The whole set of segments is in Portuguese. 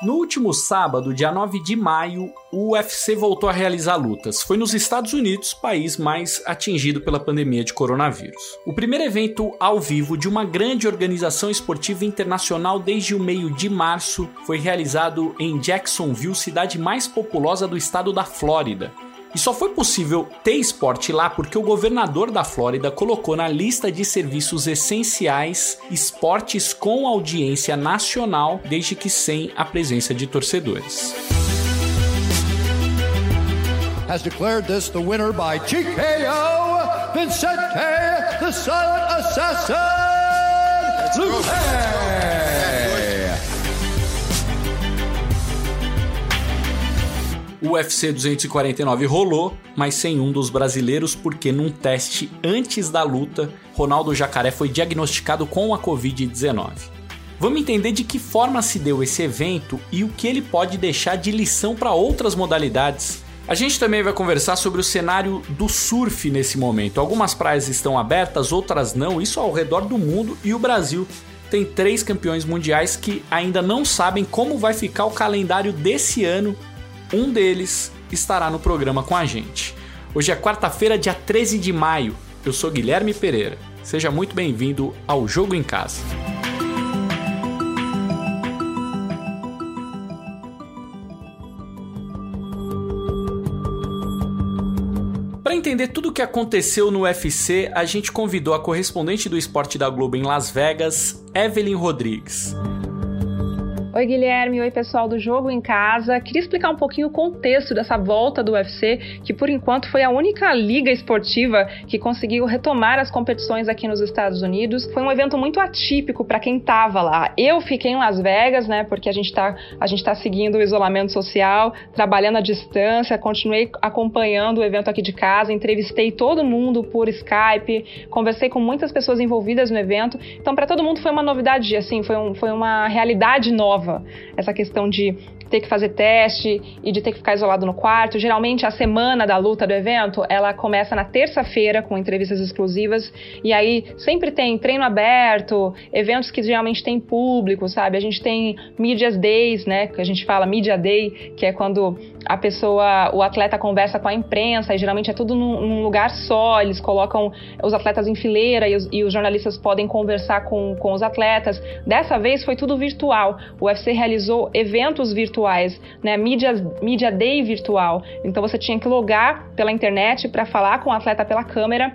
No último sábado, dia 9 de maio, o UFC voltou a realizar lutas. Foi nos Estados Unidos, país mais atingido pela pandemia de coronavírus. O primeiro evento ao vivo de uma grande organização esportiva internacional desde o meio de março foi realizado em Jacksonville, cidade mais populosa do estado da Flórida. E só foi possível ter esporte lá porque o governador da Flórida colocou na lista de serviços essenciais esportes com audiência nacional, desde que sem a presença de torcedores. Has declared this the winner by TKO, Vincente, the Silent Assassin, O UFC 249 rolou, mas sem um dos brasileiros, porque num teste antes da luta, Ronaldo Jacaré foi diagnosticado com a Covid-19. Vamos entender de que forma se deu esse evento e o que ele pode deixar de lição para outras modalidades. A gente também vai conversar sobre o cenário do surf nesse momento. Algumas praias estão abertas, outras não, isso ao redor do mundo e o Brasil tem três campeões mundiais que ainda não sabem como vai ficar o calendário desse ano um deles estará no programa com a gente. Hoje é quarta-feira, dia 13 de maio. Eu sou Guilherme Pereira. Seja muito bem-vindo ao Jogo em Casa. Para entender tudo o que aconteceu no UFC, a gente convidou a correspondente do esporte da Globo em Las Vegas, Evelyn Rodrigues. Oi, Guilherme. Oi, pessoal do Jogo em Casa. Queria explicar um pouquinho o contexto dessa volta do UFC, que por enquanto foi a única liga esportiva que conseguiu retomar as competições aqui nos Estados Unidos. Foi um evento muito atípico para quem estava lá. Eu fiquei em Las Vegas, né, porque a gente está a gente tá seguindo o isolamento social, trabalhando à distância, continuei acompanhando o evento aqui de casa, entrevistei todo mundo por Skype, conversei com muitas pessoas envolvidas no evento. Então, para todo mundo foi uma novidade, assim, foi, um, foi uma realidade nova Essa questão de ter que fazer teste e de ter que ficar isolado no quarto. Geralmente a semana da luta do evento, ela começa na terça-feira com entrevistas exclusivas e aí sempre tem treino aberto, eventos que geralmente tem público, sabe? A gente tem Medias Days, né, que a gente fala Media Day, que é quando a pessoa, o atleta conversa com a imprensa e geralmente é tudo num, num lugar só, eles colocam os atletas em fileira e os, e os jornalistas podem conversar com, com os atletas. Dessa vez foi tudo virtual. O UFC realizou eventos virtuais, né? Media, Media Day virtual. Então você tinha que logar pela internet para falar com o atleta pela câmera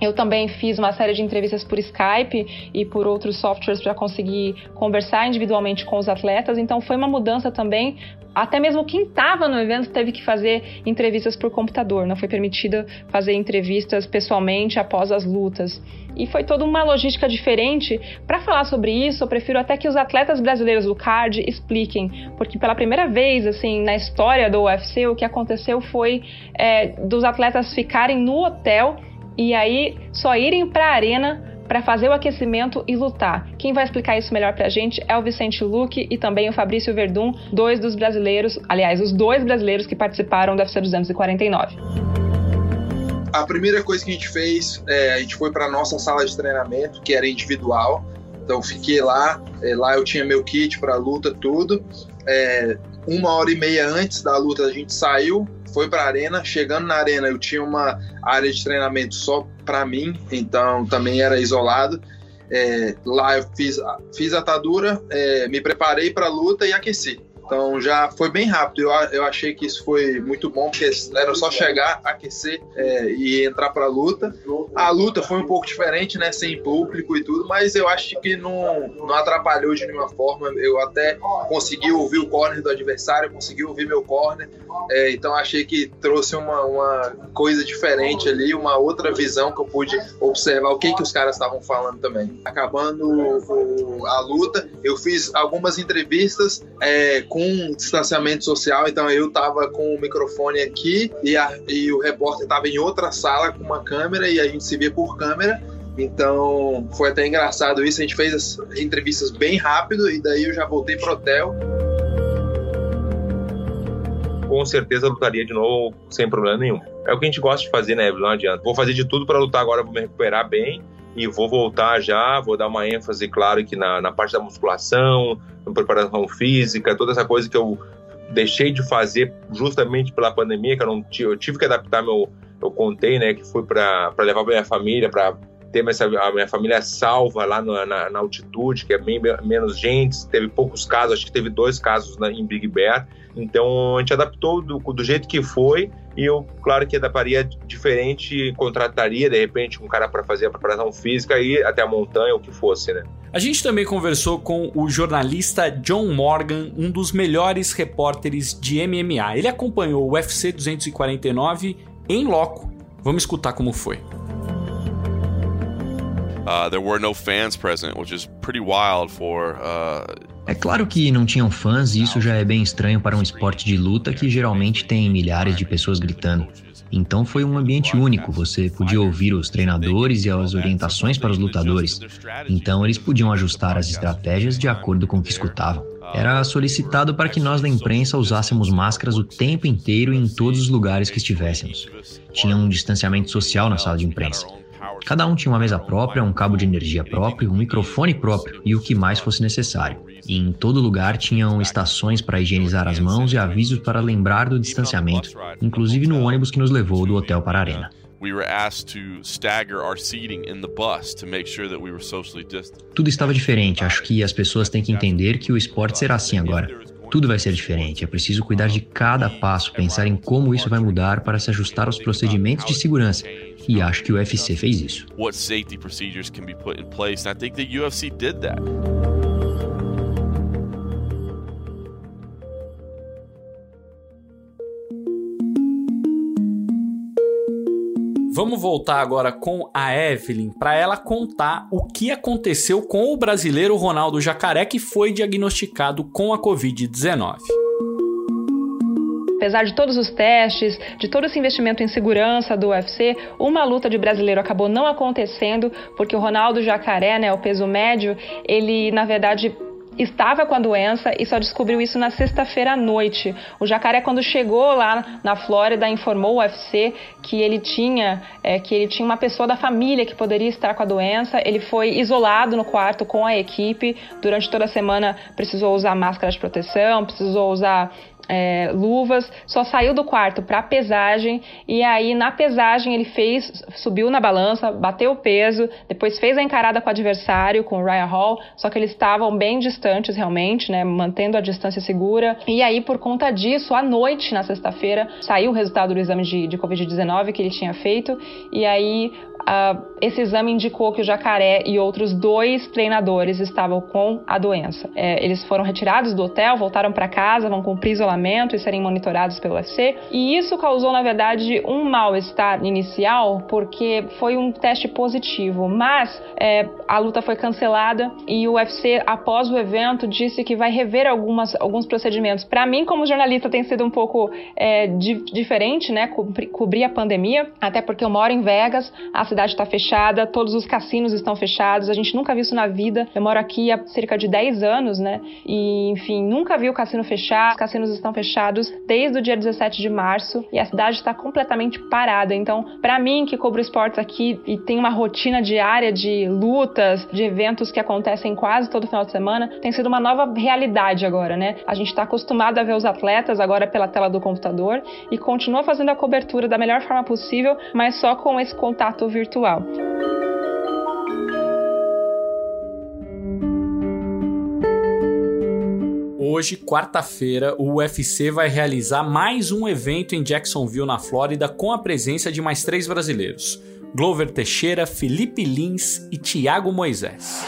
eu também fiz uma série de entrevistas por Skype e por outros softwares para conseguir conversar individualmente com os atletas. Então foi uma mudança também. Até mesmo quem estava no evento teve que fazer entrevistas por computador. Não foi permitida fazer entrevistas pessoalmente após as lutas. E foi toda uma logística diferente. Para falar sobre isso, eu prefiro até que os atletas brasileiros do card expliquem, porque pela primeira vez, assim, na história do UFC, o que aconteceu foi é, dos atletas ficarem no hotel e aí só irem para a arena para fazer o aquecimento e lutar. Quem vai explicar isso melhor para a gente é o Vicente Luque e também o Fabrício Verdun, dois dos brasileiros, aliás, os dois brasileiros que participaram do UFC 249. A primeira coisa que a gente fez, é, a gente foi para nossa sala de treinamento, que era individual. Então fiquei lá, é, lá eu tinha meu kit para luta, tudo. É, uma hora e meia antes da luta a gente saiu, foi para a arena. Chegando na arena, eu tinha uma área de treinamento só para mim, então também era isolado. É, lá eu fiz, fiz atadura, é, me preparei para a luta e aqueci. Então já foi bem rápido. Eu, eu achei que isso foi muito bom, porque era só chegar, aquecer é, e entrar para a luta. A luta foi um pouco diferente, né? Sem público e tudo, mas eu acho que não, não atrapalhou de nenhuma forma. Eu até consegui ouvir o corner do adversário, consegui ouvir meu corner. É, então achei que trouxe uma, uma coisa diferente ali, uma outra visão que eu pude observar o que, que os caras estavam falando também. Acabando a luta, eu fiz algumas entrevistas é, com distanciamento social, então eu tava com o microfone aqui e, a, e o repórter tava em outra sala com uma câmera e a gente se via por câmera. Então foi até engraçado isso. A gente fez as entrevistas bem rápido e daí eu já voltei pro hotel. Com certeza lutaria de novo sem problema nenhum. É o que a gente gosta de fazer, né? Não adianta. Vou fazer de tudo para lutar agora, vou me recuperar bem e vou voltar já, vou dar uma ênfase, claro, que na, na parte da musculação, na preparação física, toda essa coisa que eu deixei de fazer justamente pela pandemia, que eu não tive, eu tive que adaptar meu, eu contei, né, que fui para levar minha família, para ter a minha família salva lá na, na, na, altitude, que é bem menos gente, teve poucos casos, acho que teve dois casos na, em Big Bear, então a gente adaptou do, do jeito que foi e eu, claro que adaptaria diferente, contrataria de repente um cara para fazer a preparação física e até a montanha, o que fosse, né? A gente também conversou com o jornalista John Morgan, um dos melhores repórteres de MMA. Ele acompanhou o UFC 249 em loco. Vamos escutar como foi. Uh, there were no fans present, which is pretty wild for uh, é claro que não tinham fãs e isso já é bem estranho para um esporte de luta que geralmente tem milhares de pessoas gritando. Então foi um ambiente único, você podia ouvir os treinadores e as orientações para os lutadores. Então eles podiam ajustar as estratégias de acordo com o que escutavam. Era solicitado para que nós da imprensa usássemos máscaras o tempo inteiro e em todos os lugares que estivéssemos. Tinha um distanciamento social na sala de imprensa. Cada um tinha uma mesa própria, um cabo de energia próprio, um microfone próprio e o que mais fosse necessário. E em todo lugar tinham estações para higienizar as mãos e avisos para lembrar do distanciamento, inclusive no ônibus que nos levou do hotel para a arena. Tudo estava diferente. Acho que as pessoas têm que entender que o esporte será assim agora. Tudo vai ser diferente. É preciso cuidar de cada passo, pensar em como isso vai mudar para se ajustar aos procedimentos de segurança. E acho que o UFC fez isso. What safety procedures can be put in place? I think the UFC did that. Vamos voltar agora com a Evelyn para ela contar o que aconteceu com o brasileiro Ronaldo Jacaré que foi diagnosticado com a Covid-19. Apesar de todos os testes, de todo esse investimento em segurança do UFC, uma luta de brasileiro acabou não acontecendo porque o Ronaldo Jacaré, né, o peso médio, ele na verdade estava com a doença e só descobriu isso na sexta-feira à noite. O Jacaré, quando chegou lá na Flórida, informou o UFC que ele tinha é, que ele tinha uma pessoa da família que poderia estar com a doença. Ele foi isolado no quarto com a equipe. Durante toda a semana precisou usar máscara de proteção, precisou usar é, luvas, só saiu do quarto para pesagem e aí na pesagem ele fez, subiu na balança, bateu o peso, depois fez a encarada com o adversário, com o Ryan Hall, só que eles estavam bem distantes realmente, né, mantendo a distância segura. E aí por conta disso, à noite na sexta-feira saiu o resultado do exame de, de Covid-19 que ele tinha feito e aí Uh, esse exame indicou que o jacaré e outros dois treinadores estavam com a doença. É, eles foram retirados do hotel, voltaram para casa, vão cumprir isolamento e serem monitorados pelo UFC. E isso causou, na verdade, um mal-estar inicial, porque foi um teste positivo. Mas é, a luta foi cancelada e o UFC, após o evento, disse que vai rever algumas, alguns procedimentos. Para mim, como jornalista, tem sido um pouco é, di diferente, né? cobrir a pandemia, até porque eu moro em Vegas, a cidade está fechada, todos os cassinos estão fechados, a gente nunca viu isso na vida. Eu moro aqui há cerca de 10 anos, né? E, enfim, nunca vi o cassino fechar. Os cassinos estão fechados desde o dia 17 de março e a cidade está completamente parada. Então, para mim, que cobro esportes aqui e tem uma rotina diária de lutas, de eventos que acontecem quase todo final de semana, tem sido uma nova realidade agora, né? A gente está acostumado a ver os atletas agora pela tela do computador e continua fazendo a cobertura da melhor forma possível, mas só com esse contato virtual virtual. Hoje, quarta-feira, o UFC vai realizar mais um evento em Jacksonville, na Flórida, com a presença de mais três brasileiros: Glover Teixeira, Felipe Lins e Thiago Moisés.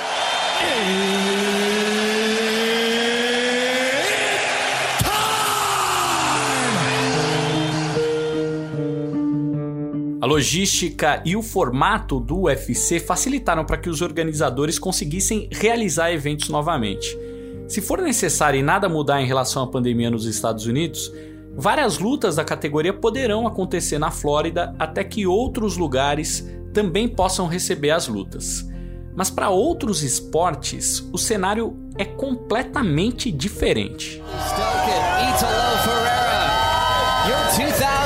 Logística e o formato do UFC facilitaram para que os organizadores conseguissem realizar eventos novamente. Se for necessário e nada mudar em relação à pandemia nos Estados Unidos, várias lutas da categoria poderão acontecer na Flórida até que outros lugares também possam receber as lutas. Mas para outros esportes, o cenário é completamente diferente.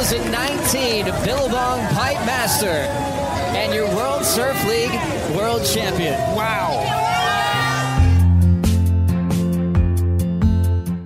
2019 Billabong Pipe Master. and your World Surf League World Champion. Wow!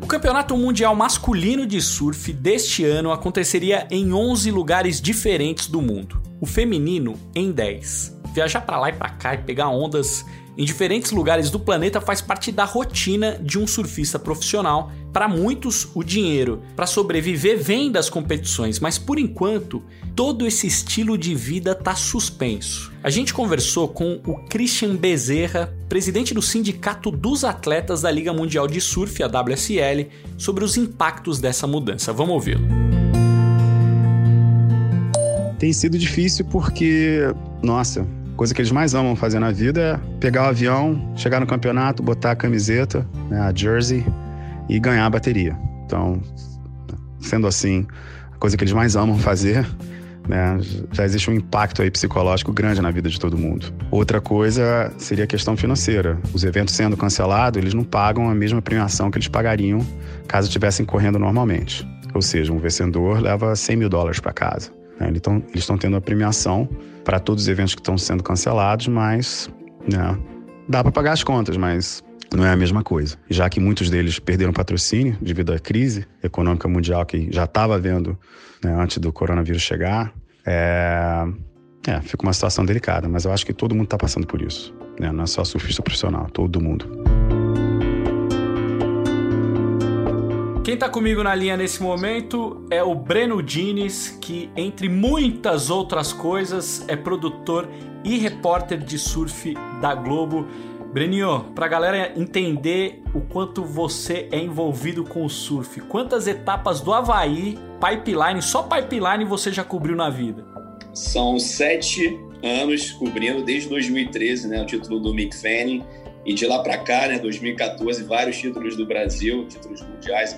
O Campeonato Mundial Masculino de Surf deste ano aconteceria em 11 lugares diferentes do mundo. O feminino em 10. Viajar para lá e para cá e pegar ondas em diferentes lugares do planeta faz parte da rotina de um surfista profissional. Para muitos, o dinheiro para sobreviver vem das competições, mas por enquanto, todo esse estilo de vida está suspenso. A gente conversou com o Christian Bezerra, presidente do Sindicato dos Atletas da Liga Mundial de Surf, a WSL, sobre os impactos dessa mudança. Vamos ouvi-lo. Tem sido difícil porque, nossa, coisa que eles mais amam fazer na vida é pegar o avião, chegar no campeonato, botar a camiseta, né, a jersey e ganhar a bateria. Então, sendo assim, a coisa que eles mais amam fazer, né, já existe um impacto aí psicológico grande na vida de todo mundo. Outra coisa seria a questão financeira. Os eventos sendo cancelados, eles não pagam a mesma premiação que eles pagariam caso estivessem correndo normalmente. Ou seja, um vencedor leva 100 mil dólares para casa. Né? Eles estão tendo a premiação para todos os eventos que estão sendo cancelados, mas né, dá para pagar as contas, mas não é a mesma coisa. Já que muitos deles perderam patrocínio devido à crise econômica mundial que já estava havendo né, antes do coronavírus chegar, é, é, fica uma situação delicada, mas eu acho que todo mundo está passando por isso. Né? Não é só surfista profissional, todo mundo. Quem está comigo na linha nesse momento é o Breno Dines, que, entre muitas outras coisas, é produtor e repórter de surf da Globo. Breninho, para a galera entender o quanto você é envolvido com o surf, quantas etapas do Havaí, pipeline, só pipeline você já cobriu na vida? São sete anos cobrindo, desde 2013, né, o título do Mick Fanning, e de lá para cá, né, 2014, vários títulos do Brasil, títulos mundiais.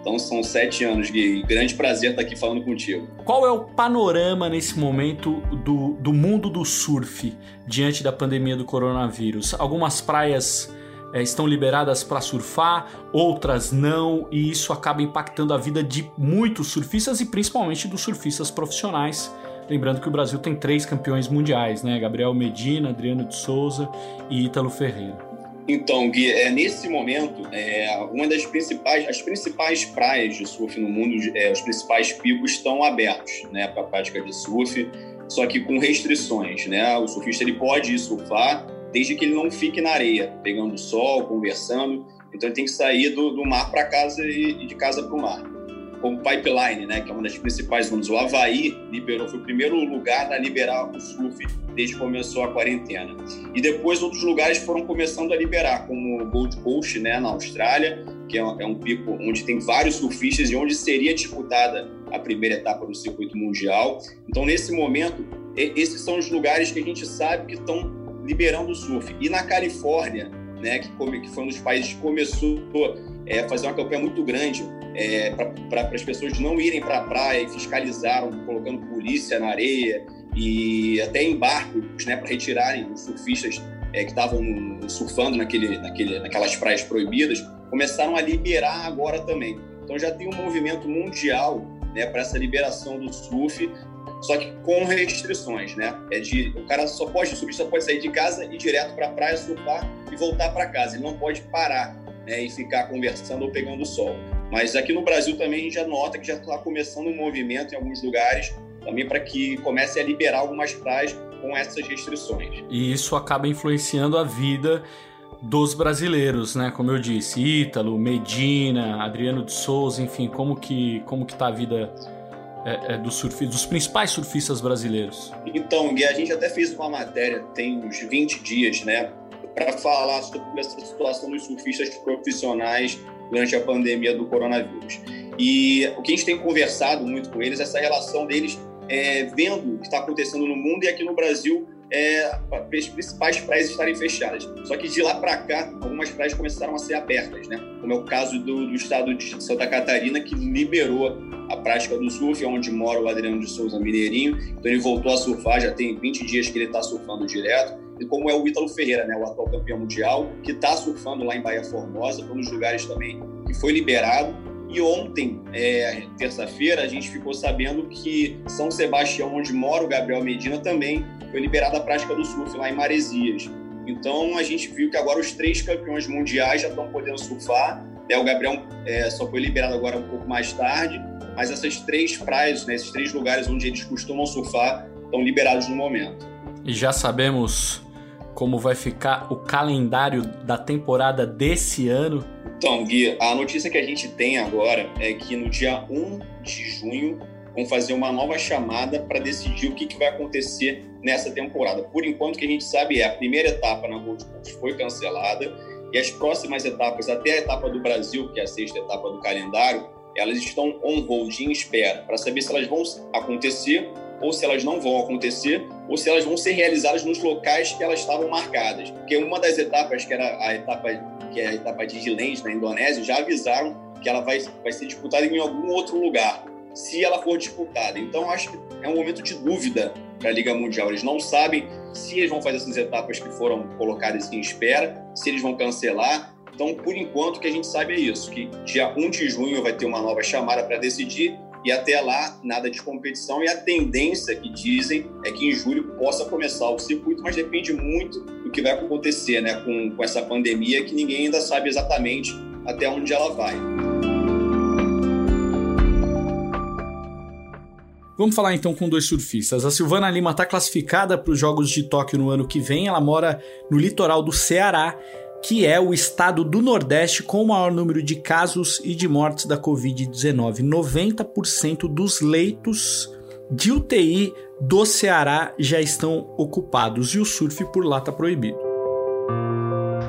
Então são sete anos, Gui. Grande prazer estar aqui falando contigo. Qual é o panorama nesse momento do, do mundo do surf diante da pandemia do coronavírus? Algumas praias é, estão liberadas para surfar, outras não, e isso acaba impactando a vida de muitos surfistas e principalmente dos surfistas profissionais. Lembrando que o Brasil tem três campeões mundiais, né? Gabriel Medina, Adriano de Souza e Ítalo Ferreira. Então, Gui, é, nesse momento, é, uma das principais, as principais praias de surf no mundo, é, os principais picos estão abertos, né, para a prática de surf, só que com restrições, né? O surfista ele pode ir surfar desde que ele não fique na areia, pegando sol, conversando. Então ele tem que sair do, do mar para casa e de casa para o mar como Pipeline, né, que é uma das principais ondas. O Havaí liberou, foi o primeiro lugar a liberar o surf desde que começou a quarentena. E depois outros lugares foram começando a liberar, como Gold Coast, né, na Austrália, que é um, é um pico onde tem vários surfistas e onde seria disputada a primeira etapa do circuito mundial. Então, nesse momento, esses são os lugares que a gente sabe que estão liberando o surf. E na Califórnia, né, que, foi um dos países que começou é, a fazer uma campanha muito grande é, para as pessoas não irem para a praia e fiscalizaram, colocando polícia na areia e até em barcos né, para retirarem os surfistas é, que estavam surfando naquele, naquele, naquelas praias proibidas, começaram a liberar agora também. Então já tem um movimento mundial né, para essa liberação do surf, só que com restrições, né? É de o cara só pode o surfista pode sair de casa e ir direto para a praia surfar e voltar para casa. Ele não pode parar né, e ficar conversando ou pegando sol. Mas aqui no Brasil também a gente já nota que já está começando um movimento em alguns lugares também para que comece a liberar algumas praias com essas restrições. E isso acaba influenciando a vida dos brasileiros, né? Como eu disse, Ítalo, Medina, Adriano de Souza, enfim, como que como que tá a vida é, é, dos, surf, dos principais surfistas brasileiros? Então, Gui, a gente até fez uma matéria tem uns 20 dias, né, para falar sobre essa situação dos surfistas profissionais durante a pandemia do coronavírus. E o que a gente tem conversado muito com eles é essa relação deles é, vendo o que está acontecendo no mundo e aqui no Brasil é, as principais praias estarem fechadas. Só que de lá para cá, algumas praias começaram a ser abertas, né? Como é o caso do, do estado de Santa Catarina, que liberou a prática do surf, onde mora o Adriano de Souza Mineirinho. Então ele voltou a surfar, já tem 20 dias que ele está surfando direto. Como é o Ítalo Ferreira, né, o atual campeão mundial, que está surfando lá em Bahia Formosa, um dos lugares também que foi liberado E ontem, é, terça-feira, a gente ficou sabendo que São Sebastião, onde mora o Gabriel Medina, também foi liberada a prática do surf lá em Maresias. Então a gente viu que agora os três campeões mundiais já estão podendo surfar. Né? O Gabriel é, só foi liberado agora um pouco mais tarde, mas essas três praias, né, esses três lugares onde eles costumam surfar, estão liberados no momento. E já sabemos como vai ficar o calendário da temporada desse ano? Então, Gui, a notícia que a gente tem agora é que no dia 1 de junho vão fazer uma nova chamada para decidir o que, que vai acontecer nessa temporada. Por enquanto, o que a gente sabe é a primeira etapa na Gold Coast foi cancelada e as próximas etapas, até a etapa do Brasil, que é a sexta etapa do calendário, elas estão on hold, em espera, para saber se elas vão acontecer ou se elas não vão acontecer, ou se elas vão ser realizadas nos locais que elas estavam marcadas. Porque uma das etapas, que era a etapa que é a etapa de Gilens, na Indonésia, já avisaram que ela vai, vai ser disputada em algum outro lugar, se ela for disputada. Então, acho que é um momento de dúvida para a Liga Mundial. Eles não sabem se eles vão fazer essas etapas que foram colocadas em espera, se eles vão cancelar. Então, por enquanto, o que a gente sabe é isso, que dia 1 de junho vai ter uma nova chamada para decidir e até lá nada de competição e a tendência que dizem é que em julho possa começar o circuito, mas depende muito do que vai acontecer né, com, com essa pandemia que ninguém ainda sabe exatamente até onde ela vai. Vamos falar então com dois surfistas. A Silvana Lima está classificada para os Jogos de Tóquio no ano que vem. Ela mora no litoral do Ceará que é o estado do Nordeste com o maior número de casos e de mortes da Covid-19. 90% dos leitos de UTI do Ceará já estão ocupados e o surf por lá está proibido.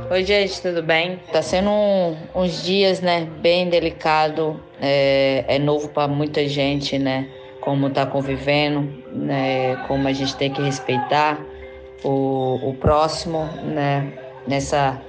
Oi, gente, tudo bem? Tá sendo um, uns dias, né, bem delicado. É, é novo para muita gente, né? Como tá convivendo, né? Como a gente tem que respeitar o, o próximo, né? Nessa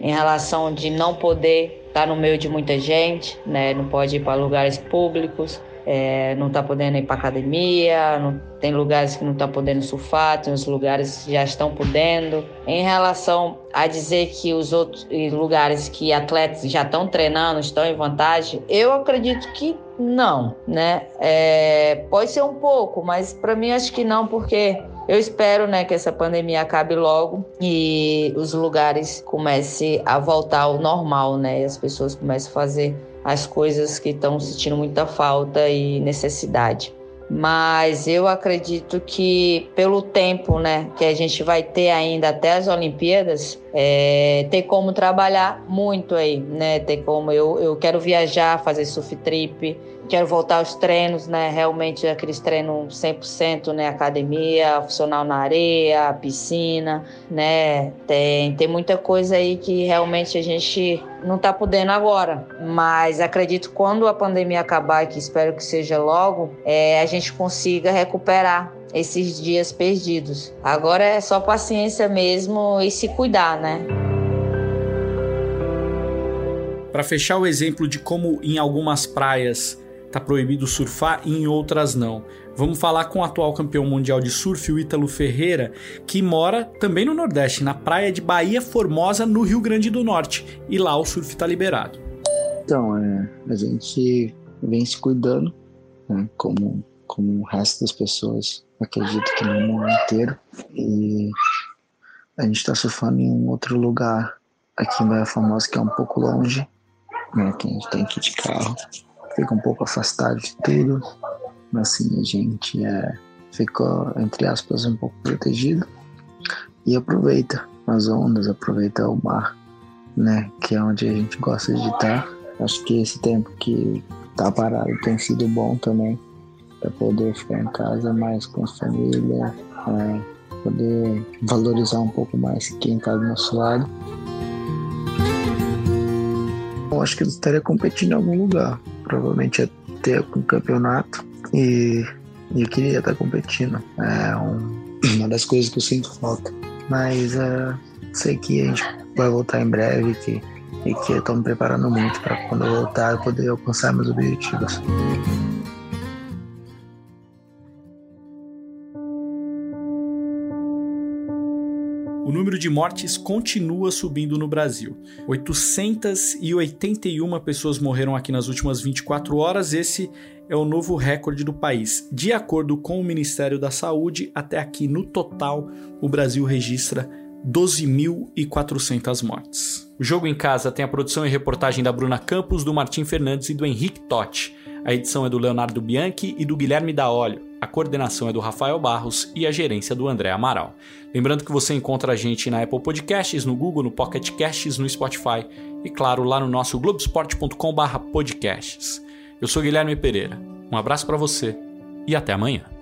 em relação de não poder estar no meio de muita gente, né? Não pode ir para lugares públicos, é, não está podendo ir para academia, não, tem lugares que não está podendo surfar, tem os lugares que já estão podendo. Em relação a dizer que os outros lugares que atletas já estão treinando estão em vantagem, eu acredito que não, né? É, pode ser um pouco, mas para mim acho que não, porque eu espero, né, que essa pandemia acabe logo e os lugares comecem a voltar ao normal, né? E as pessoas comecem a fazer as coisas que estão sentindo muita falta e necessidade. Mas eu acredito que pelo tempo, né, que a gente vai ter ainda até as Olimpíadas, é, tem como trabalhar muito aí, né? Tem como eu, eu quero viajar, fazer surf trip, quero voltar aos treinos, né? Realmente aqueles treinos 100%, né? Academia, funcional na areia, piscina, né? Tem, tem muita coisa aí que realmente a gente não está podendo agora. Mas acredito quando a pandemia acabar, que espero que seja logo, é, a gente consiga recuperar esses dias perdidos. Agora é só paciência mesmo e se cuidar, né? Para fechar o exemplo de como em algumas praias tá proibido surfar e em outras não. Vamos falar com o atual campeão mundial de surf, o Ítalo Ferreira, que mora também no Nordeste, na praia de Bahia Formosa, no Rio Grande do Norte. E lá o surf está liberado. Então, é, a gente vem se cuidando, né, como, como o resto das pessoas, acredito que no mundo inteiro. E a gente está surfando em um outro lugar aqui em Bahia Formosa, que é um pouco longe, né, que a gente tem que ir de carro fica um pouco afastado de tudo, mas assim, a gente é, ficou, entre aspas, um pouco protegido e aproveita as ondas, aproveita o mar, né, que é onde a gente gosta de estar. Acho que esse tempo que tá parado tem sido bom também, para poder ficar em casa mais com a família, é, poder valorizar um pouco mais quem está do nosso lado. Eu acho que eu estaria competindo em algum lugar provavelmente ter um campeonato e, e queria estar competindo. É um, uma das coisas que eu sinto falta. Mas uh, sei que a gente vai voltar em breve que, e que estou me preparando muito para quando eu voltar eu poder alcançar meus objetivos. O número de mortes continua subindo no Brasil. 881 pessoas morreram aqui nas últimas 24 horas. Esse é o novo recorde do país. De acordo com o Ministério da Saúde, até aqui no total, o Brasil registra 12.400 mortes. O Jogo em Casa tem a produção e reportagem da Bruna Campos, do Martim Fernandes e do Henrique Totti. A edição é do Leonardo Bianchi e do Guilherme Daolio. A coordenação é do Rafael Barros e a gerência do André Amaral. Lembrando que você encontra a gente na Apple Podcasts, no Google, no Pocket Casts, no Spotify e, claro, lá no nosso globesport.com/podcasts. Eu sou Guilherme Pereira. Um abraço para você e até amanhã.